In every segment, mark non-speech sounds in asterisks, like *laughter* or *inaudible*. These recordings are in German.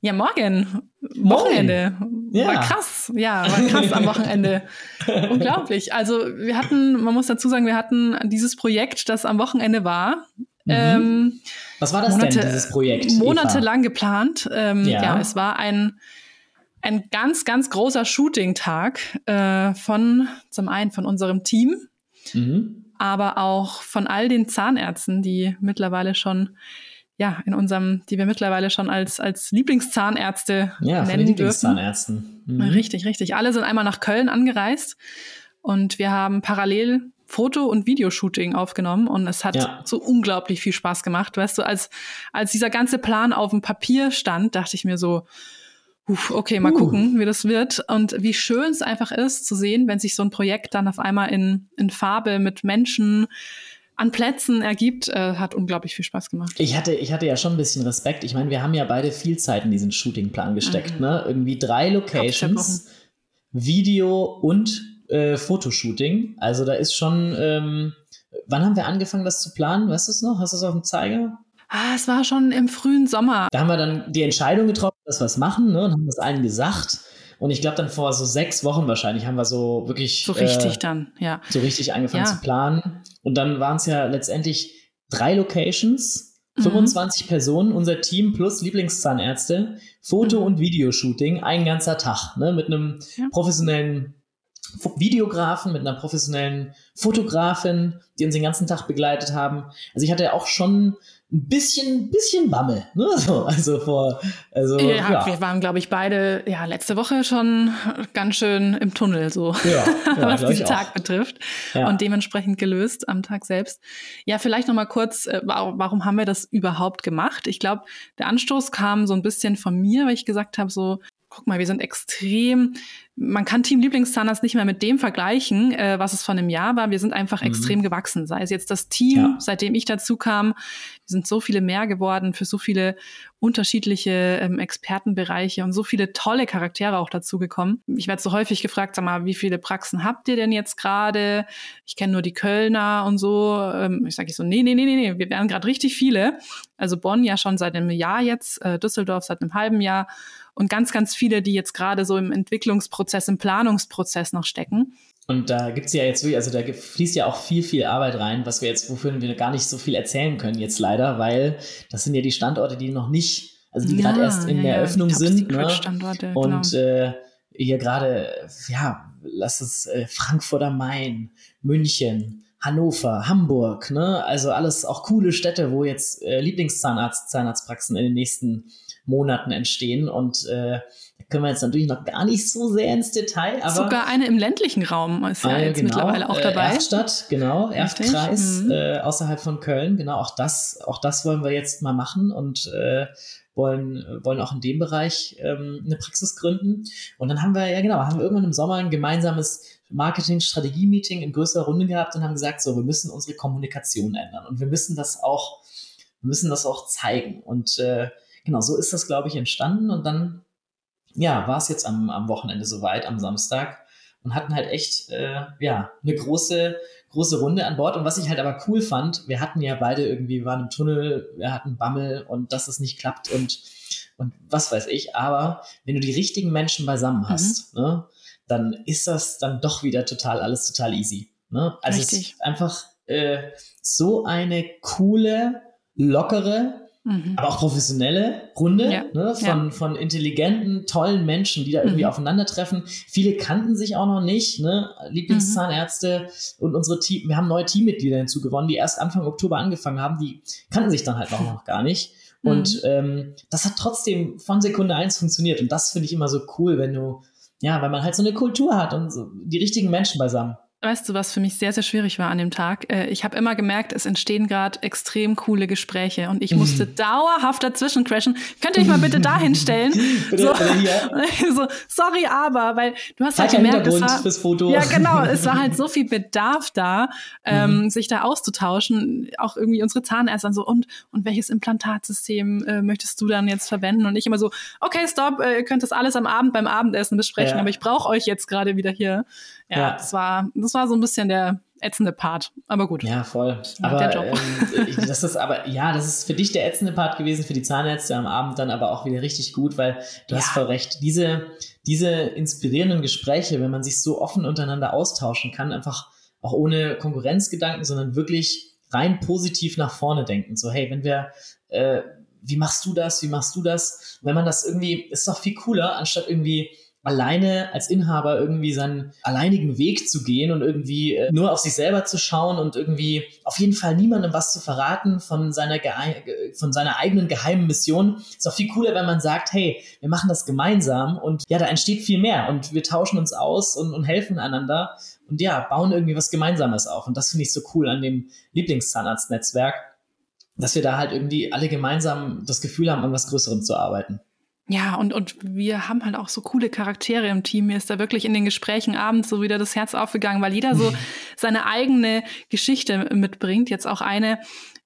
Ja, morgen. Wochenende. Ja. War krass. Ja, war krass am Wochenende. *laughs* Unglaublich. Also wir hatten, man muss dazu sagen, wir hatten dieses Projekt, das am Wochenende war. Mhm. Ähm, Was war das Monate, denn, dieses Projekt? Monatelang geplant. Ähm, ja. ja, es war ein, ein ganz, ganz großer Shooting-Tag äh, von, zum einen von unserem Team, mhm. aber auch von all den Zahnärzten, die mittlerweile schon ja, in unserem, die wir mittlerweile schon als, als Lieblingszahnärzte ja, nennen Lieblingszahnärzten. Mhm. Richtig, richtig. Alle sind einmal nach Köln angereist und wir haben parallel Foto- und Videoshooting aufgenommen und es hat ja. so unglaublich viel Spaß gemacht. Weißt du, als, als dieser ganze Plan auf dem Papier stand, dachte ich mir so, Uf, okay, mal uh. gucken, wie das wird und wie schön es einfach ist zu sehen, wenn sich so ein Projekt dann auf einmal in, in Farbe mit Menschen an Plätzen ergibt, äh, hat unglaublich viel Spaß gemacht. Ich hatte, ich hatte ja schon ein bisschen Respekt. Ich meine, wir haben ja beide viel Zeit in diesen Shootingplan gesteckt. Mhm. Ne? Irgendwie drei Locations, Video und äh, Fotoshooting. Also da ist schon. Ähm, wann haben wir angefangen, das zu planen? Weißt du es noch? Hast du es auf dem Zeiger? Ah, es war schon im frühen Sommer. Da haben wir dann die Entscheidung getroffen, dass wir es machen ne? und haben das allen gesagt. Und ich glaube, dann vor so sechs Wochen wahrscheinlich haben wir so wirklich. So richtig äh, dann, ja. So richtig angefangen ja. zu planen. Und dann waren es ja letztendlich drei Locations, 25 mhm. Personen, unser Team plus Lieblingszahnärzte, Foto- mhm. und Videoshooting, ein ganzer Tag, ne, mit einem ja. professionellen Videografen, mit einer professionellen Fotografin, die uns den ganzen Tag begleitet haben. Also ich hatte auch schon ein bisschen, bisschen Bammel. Ne? *laughs* So, also vor, also ja, ja. wir waren, glaube ich, beide ja letzte Woche schon ganz schön im Tunnel, so ja, *laughs* ja, was diesen Tag betrifft ja. und dementsprechend gelöst am Tag selbst. Ja, vielleicht noch mal kurz, äh, warum haben wir das überhaupt gemacht? Ich glaube, der Anstoß kam so ein bisschen von mir, weil ich gesagt habe, so guck mal, wir sind extrem, man kann Team Lieblingszahnarzt nicht mehr mit dem vergleichen, äh, was es vor einem Jahr war. Wir sind einfach mhm. extrem gewachsen. Sei es jetzt das Team, ja. seitdem ich dazu kam, wir sind so viele mehr geworden für so viele unterschiedliche ähm, Expertenbereiche und so viele tolle Charaktere auch dazu gekommen. Ich werde so häufig gefragt, sag mal, wie viele Praxen habt ihr denn jetzt gerade? Ich kenne nur die Kölner und so. Ähm, ich sage ich so, nee, nee, nee, nee, nee, wir werden gerade richtig viele. Also Bonn ja schon seit einem Jahr jetzt, äh, Düsseldorf seit einem halben Jahr und ganz, ganz viele, die jetzt gerade so im Entwicklungsprozess, im Planungsprozess noch stecken. Und da gibt es ja jetzt wirklich, also da fließt ja auch viel, viel Arbeit rein, was wir jetzt, wofür wir gar nicht so viel erzählen können jetzt leider, weil das sind ja die Standorte, die noch nicht, also die ja, gerade erst in ja, der Eröffnung sind. Ne? Standorte, und genau. äh, hier gerade, ja, lass es äh, Frankfurt am Main, München, Hannover, Hamburg, ne? Also alles auch coole Städte, wo jetzt äh, Lieblingszahnarzt, Zahnarztpraxen in den nächsten Monaten entstehen. Und äh, können wir jetzt natürlich noch gar nicht so sehr ins Detail. Aber Sogar eine im ländlichen Raum ist ja jetzt genau, mittlerweile auch dabei. Äh, Erftstadt, genau, Erftkreis mhm. äh, außerhalb von Köln. Genau, auch das, auch das wollen wir jetzt mal machen und äh, wollen, wollen auch in dem Bereich ähm, eine Praxis gründen. Und dann haben wir, ja genau, haben wir irgendwann im Sommer ein gemeinsames Marketing-Strategie-Meeting in größerer Runde gehabt und haben gesagt, so, wir müssen unsere Kommunikation ändern und wir müssen das auch, wir müssen das auch zeigen. Und äh, genau, so ist das, glaube ich, entstanden. Und dann, ja, war es jetzt am, am Wochenende soweit, am Samstag. Und hatten halt echt, äh, ja, eine große, große Runde an Bord. Und was ich halt aber cool fand, wir hatten ja beide irgendwie, wir waren im Tunnel, wir hatten Bammel und dass es nicht klappt und, und was weiß ich. Aber wenn du die richtigen Menschen beisammen mhm. hast, mhm. ne, dann ist das dann doch wieder total, alles total easy. Ne? Also Richtig. es ist einfach äh, so eine coole, lockere, Mhm. aber auch professionelle Runde ja. ne, von, ja. von intelligenten, tollen Menschen, die da irgendwie mhm. aufeinandertreffen. Viele kannten sich auch noch nicht, ne? Lieblingszahnärzte mhm. und unsere Team, wir haben neue Teammitglieder hinzugewonnen, die erst Anfang Oktober angefangen haben, die kannten sich dann halt auch noch gar nicht. Und mhm. ähm, das hat trotzdem von Sekunde eins funktioniert. Und das finde ich immer so cool, wenn du, ja, weil man halt so eine Kultur hat und so die richtigen Menschen beisammen. Weißt du, was für mich sehr, sehr schwierig war an dem Tag? Äh, ich habe immer gemerkt, es entstehen gerade extrem coole Gespräche und ich musste *laughs* dauerhaft dazwischen crashen. Könnt ihr euch mal bitte dahin stellen? *laughs* so, *laughs* so, sorry, aber, weil du hast halt gemerkt, es war, fürs Foto. ja genau, es war halt so viel Bedarf da, ähm, mhm. sich da auszutauschen. Auch irgendwie unsere Zahnärzte so, und, und welches Implantatsystem äh, möchtest du dann jetzt verwenden? Und ich immer so, okay, stopp, äh, ihr könnt das alles am Abend beim Abendessen besprechen, ja. aber ich brauche euch jetzt gerade wieder hier. Ja, ja, das war, das war so ein bisschen der ätzende Part. Aber gut. Ja, voll. Aber ähm, das ist aber, ja, das ist für dich der ätzende Part gewesen, für die Zahnärzte am Abend dann aber auch wieder richtig gut, weil du ja. hast voll recht. Diese, diese inspirierenden Gespräche, wenn man sich so offen untereinander austauschen kann, einfach auch ohne Konkurrenzgedanken, sondern wirklich rein positiv nach vorne denken. So, hey, wenn wir, äh, wie machst du das, wie machst du das? Wenn man das irgendwie, ist doch viel cooler, anstatt irgendwie alleine als Inhaber irgendwie seinen alleinigen Weg zu gehen und irgendwie äh, nur auf sich selber zu schauen und irgendwie auf jeden Fall niemandem was zu verraten von seiner, von seiner eigenen geheimen Mission. Ist auch viel cooler, wenn man sagt, hey, wir machen das gemeinsam und ja, da entsteht viel mehr und wir tauschen uns aus und, und helfen einander und ja, bauen irgendwie was Gemeinsames auf. Und das finde ich so cool an dem Lieblingszahnarztnetzwerk, dass wir da halt irgendwie alle gemeinsam das Gefühl haben, an was Größerem zu arbeiten. Ja, und, und wir haben halt auch so coole Charaktere im Team. Mir ist da wirklich in den Gesprächen abends so wieder das Herz aufgegangen, weil jeder so seine eigene Geschichte mitbringt. Jetzt auch eine,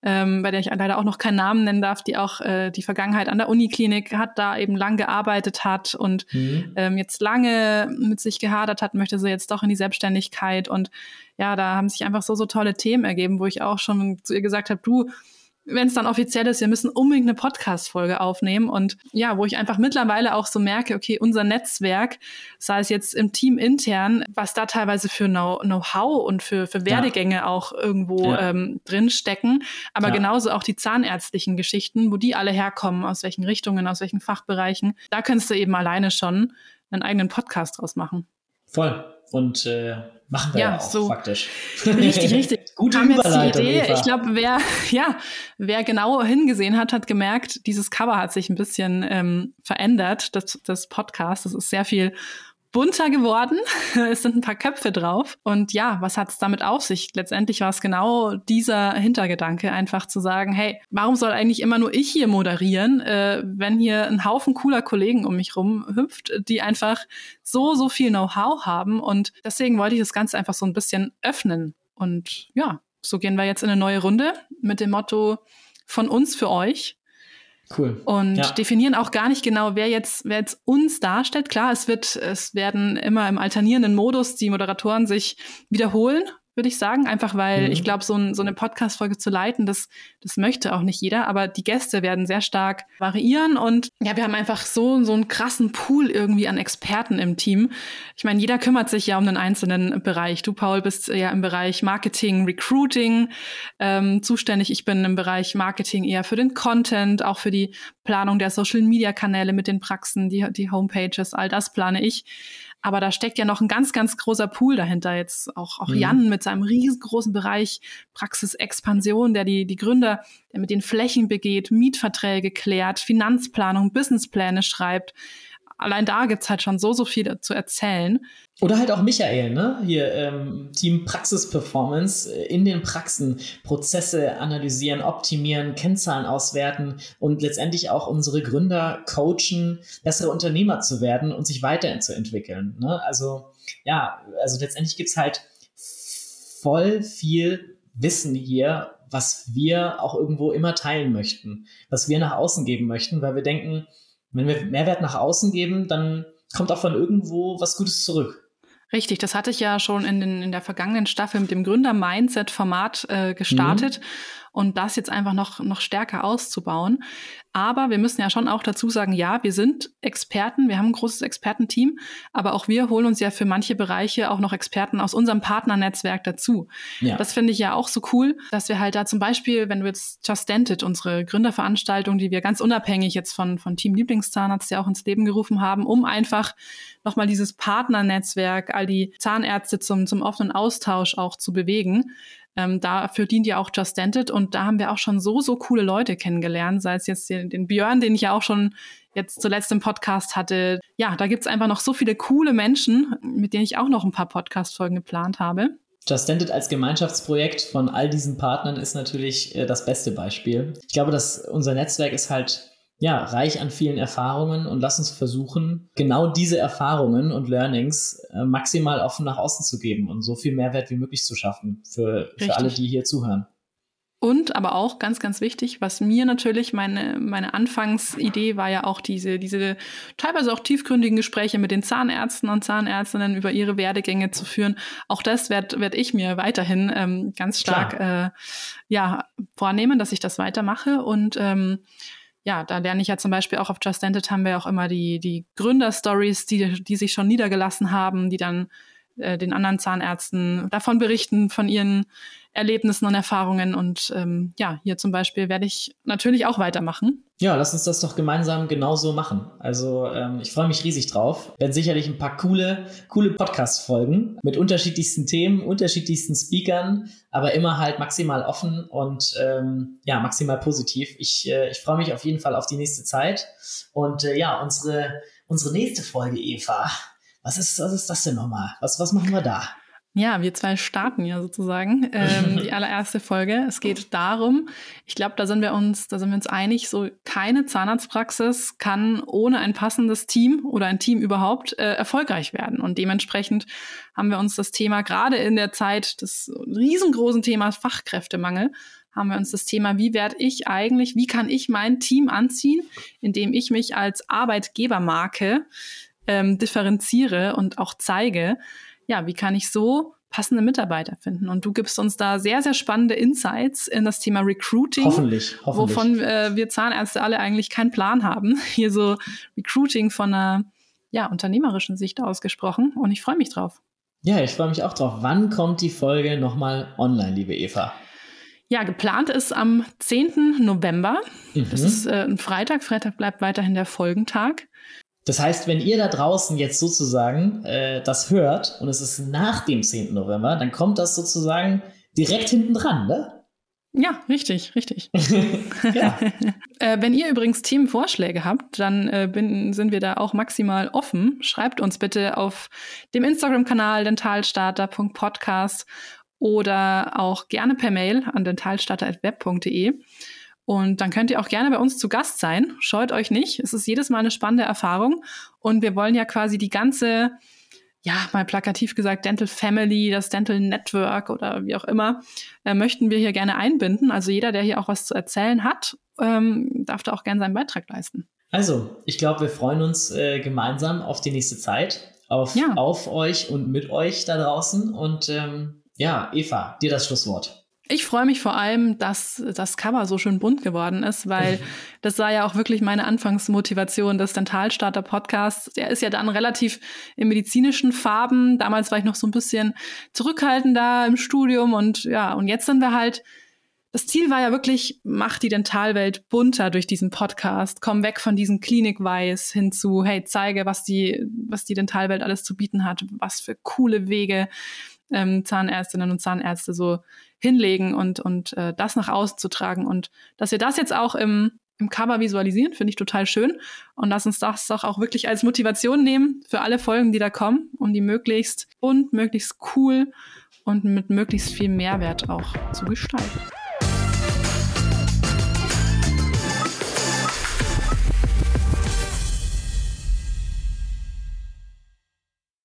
ähm, bei der ich leider auch noch keinen Namen nennen darf, die auch äh, die Vergangenheit an der Uniklinik hat, da eben lang gearbeitet hat und mhm. ähm, jetzt lange mit sich gehadert hat, möchte sie jetzt doch in die Selbstständigkeit. Und ja, da haben sich einfach so, so tolle Themen ergeben, wo ich auch schon zu ihr gesagt habe, du, wenn es dann offiziell ist, wir müssen unbedingt eine Podcast-Folge aufnehmen. Und ja, wo ich einfach mittlerweile auch so merke, okay, unser Netzwerk, sei es jetzt im Team intern, was da teilweise für Know-how und für, für Werdegänge ja. auch irgendwo ja. ähm, drinstecken, aber ja. genauso auch die zahnärztlichen Geschichten, wo die alle herkommen, aus welchen Richtungen, aus welchen Fachbereichen, da könntest du eben alleine schon einen eigenen Podcast draus machen. Voll. Und äh, machen wir ja, ja auch so faktisch. Richtig, richtig. *laughs* Gute haben Überleitung, jetzt die Idee. Ich glaube, wer, *laughs* ja, wer genau hingesehen hat, hat gemerkt, dieses Cover hat sich ein bisschen ähm, verändert, das, das Podcast. Das ist sehr viel bunter geworden. *laughs* es sind ein paar Köpfe drauf. Und ja, was hat es damit auf sich? Letztendlich war es genau dieser Hintergedanke, einfach zu sagen, hey, warum soll eigentlich immer nur ich hier moderieren, äh, wenn hier ein Haufen cooler Kollegen um mich rum hüpft, die einfach so, so viel Know-how haben. Und deswegen wollte ich das Ganze einfach so ein bisschen öffnen. Und ja, so gehen wir jetzt in eine neue Runde mit dem Motto von uns für euch. Cool. Und ja. definieren auch gar nicht genau, wer jetzt, wer jetzt uns darstellt. Klar, es wird, es werden immer im alternierenden Modus die Moderatoren sich wiederholen würde ich sagen. Einfach weil mhm. ich glaube, so, ein, so eine Podcast-Folge zu leiten, das, das möchte auch nicht jeder. Aber die Gäste werden sehr stark variieren. Und ja, wir haben einfach so, so einen krassen Pool irgendwie an Experten im Team. Ich meine, jeder kümmert sich ja um einen einzelnen Bereich. Du, Paul, bist ja im Bereich Marketing, Recruiting ähm, zuständig. Ich bin im Bereich Marketing eher für den Content, auch für die Planung der Social-Media-Kanäle mit den Praxen, die, die Homepages, all das plane ich. Aber da steckt ja noch ein ganz, ganz großer Pool dahinter. Jetzt auch, auch mhm. Jan mit seinem riesengroßen Bereich Praxisexpansion, der die, die Gründer, der mit den Flächen begeht, Mietverträge klärt, Finanzplanung, Businesspläne schreibt allein da gibt's halt schon so, so viel zu erzählen. Oder halt auch Michael, ne? Hier ähm, Team Praxis Performance äh, in den Praxen Prozesse analysieren, optimieren, Kennzahlen auswerten und letztendlich auch unsere Gründer coachen, bessere Unternehmer zu werden und sich weiterzuentwickeln. Ne? Also ja, also letztendlich gibt's halt voll viel Wissen hier, was wir auch irgendwo immer teilen möchten, was wir nach außen geben möchten, weil wir denken, wenn wir Mehrwert nach außen geben, dann kommt auch von irgendwo was Gutes zurück. Richtig, das hatte ich ja schon in, den, in der vergangenen Staffel mit dem Gründer-Mindset-Format äh, gestartet. Mhm und das jetzt einfach noch, noch stärker auszubauen. Aber wir müssen ja schon auch dazu sagen, ja, wir sind Experten, wir haben ein großes Expertenteam, aber auch wir holen uns ja für manche Bereiche auch noch Experten aus unserem Partnernetzwerk dazu. Ja. Das finde ich ja auch so cool, dass wir halt da zum Beispiel, wenn wir jetzt Just Dented, unsere Gründerveranstaltung, die wir ganz unabhängig jetzt von, von Team Lieblingszahnarzt ja auch ins Leben gerufen haben, um einfach nochmal dieses Partnernetzwerk, all die Zahnärzte zum, zum offenen Austausch auch zu bewegen. Ähm, dafür dient ja auch Just Dented und da haben wir auch schon so, so coole Leute kennengelernt, sei es jetzt den, den Björn, den ich ja auch schon jetzt zuletzt im Podcast hatte. Ja, da gibt's einfach noch so viele coole Menschen, mit denen ich auch noch ein paar Podcast-Folgen geplant habe. Just Dented als Gemeinschaftsprojekt von all diesen Partnern ist natürlich äh, das beste Beispiel. Ich glaube, dass unser Netzwerk ist halt ja, reich an vielen Erfahrungen und lass uns versuchen, genau diese Erfahrungen und Learnings äh, maximal offen nach außen zu geben und so viel Mehrwert wie möglich zu schaffen für, für alle, die hier zuhören. Und aber auch ganz, ganz wichtig, was mir natürlich meine, meine Anfangsidee war ja auch diese, diese teilweise auch tiefgründigen Gespräche mit den Zahnärzten und Zahnärztinnen über ihre Werdegänge zu führen. Auch das werde werd ich mir weiterhin ähm, ganz stark äh, ja, vornehmen, dass ich das weitermache. Und ähm, ja, da lerne ich ja zum Beispiel auch auf Just Dented haben wir auch immer die, die Gründerstories, die, die sich schon niedergelassen haben, die dann äh, den anderen Zahnärzten davon berichten, von ihren Erlebnissen und Erfahrungen. Und ähm, ja, hier zum Beispiel werde ich natürlich auch weitermachen. Ja, lass uns das doch gemeinsam genauso machen. Also ähm, ich freue mich riesig drauf. Werden sicherlich ein paar coole, coole Podcast-Folgen mit unterschiedlichsten Themen, unterschiedlichsten Speakern, aber immer halt maximal offen und ähm, ja, maximal positiv. Ich, äh, ich freue mich auf jeden Fall auf die nächste Zeit. Und äh, ja, unsere, unsere nächste Folge, Eva. Was ist, was ist das denn nochmal? Was, was machen wir da? Ja, wir zwei starten ja sozusagen ähm, *laughs* die allererste Folge. Es geht darum, ich glaube, da sind wir uns, da sind wir uns einig, so keine Zahnarztpraxis kann ohne ein passendes Team oder ein Team überhaupt äh, erfolgreich werden. Und dementsprechend haben wir uns das Thema gerade in der Zeit des riesengroßen Themas Fachkräftemangel haben wir uns das Thema, wie werde ich eigentlich, wie kann ich mein Team anziehen, indem ich mich als Arbeitgebermarke ähm, differenziere und auch zeige ja, wie kann ich so passende Mitarbeiter finden? Und du gibst uns da sehr, sehr spannende Insights in das Thema Recruiting. Hoffentlich, hoffentlich. Wovon äh, wir Zahnärzte alle eigentlich keinen Plan haben. *laughs* Hier so Recruiting von einer ja, unternehmerischen Sicht ausgesprochen. Und ich freue mich drauf. Ja, ich freue mich auch drauf. Wann kommt die Folge nochmal online, liebe Eva? Ja, geplant ist am 10. November. Mhm. Das ist äh, ein Freitag. Freitag bleibt weiterhin der Folgentag. Das heißt, wenn ihr da draußen jetzt sozusagen äh, das hört und es ist nach dem 10. November, dann kommt das sozusagen direkt hinten dran, ne? Ja, richtig, richtig. *laughs* ja. *laughs* äh, wenn ihr übrigens Themenvorschläge habt, dann äh, bin, sind wir da auch maximal offen. Schreibt uns bitte auf dem Instagram-Kanal dentalstarter.podcast oder auch gerne per Mail an dentalstarter.web.de. Und dann könnt ihr auch gerne bei uns zu Gast sein. Scheut euch nicht. Es ist jedes Mal eine spannende Erfahrung. Und wir wollen ja quasi die ganze, ja, mal plakativ gesagt, Dental Family, das Dental Network oder wie auch immer, äh, möchten wir hier gerne einbinden. Also jeder, der hier auch was zu erzählen hat, ähm, darf da auch gerne seinen Beitrag leisten. Also, ich glaube, wir freuen uns äh, gemeinsam auf die nächste Zeit, auf, ja. auf euch und mit euch da draußen. Und ähm, ja, Eva, dir das Schlusswort. Ich freue mich vor allem, dass das Cover so schön bunt geworden ist, weil *laughs* das war ja auch wirklich meine Anfangsmotivation des Dentalstarter Podcasts. Der ist ja dann relativ in medizinischen Farben. Damals war ich noch so ein bisschen zurückhaltender im Studium und ja, und jetzt sind wir halt das Ziel war ja wirklich, mach die Dentalwelt bunter durch diesen Podcast. Komm weg von diesem Klinikweiß hin zu, hey, zeige, was die, was die Dentalwelt alles zu bieten hat, was für coole Wege ähm, Zahnärztinnen und Zahnärzte so hinlegen und, und äh, das nach außen zu tragen. Und dass wir das jetzt auch im, im Cover visualisieren, finde ich total schön. Und lass uns das doch auch wirklich als Motivation nehmen für alle Folgen, die da kommen, um die möglichst bunt, möglichst cool und mit möglichst viel Mehrwert auch zu gestalten.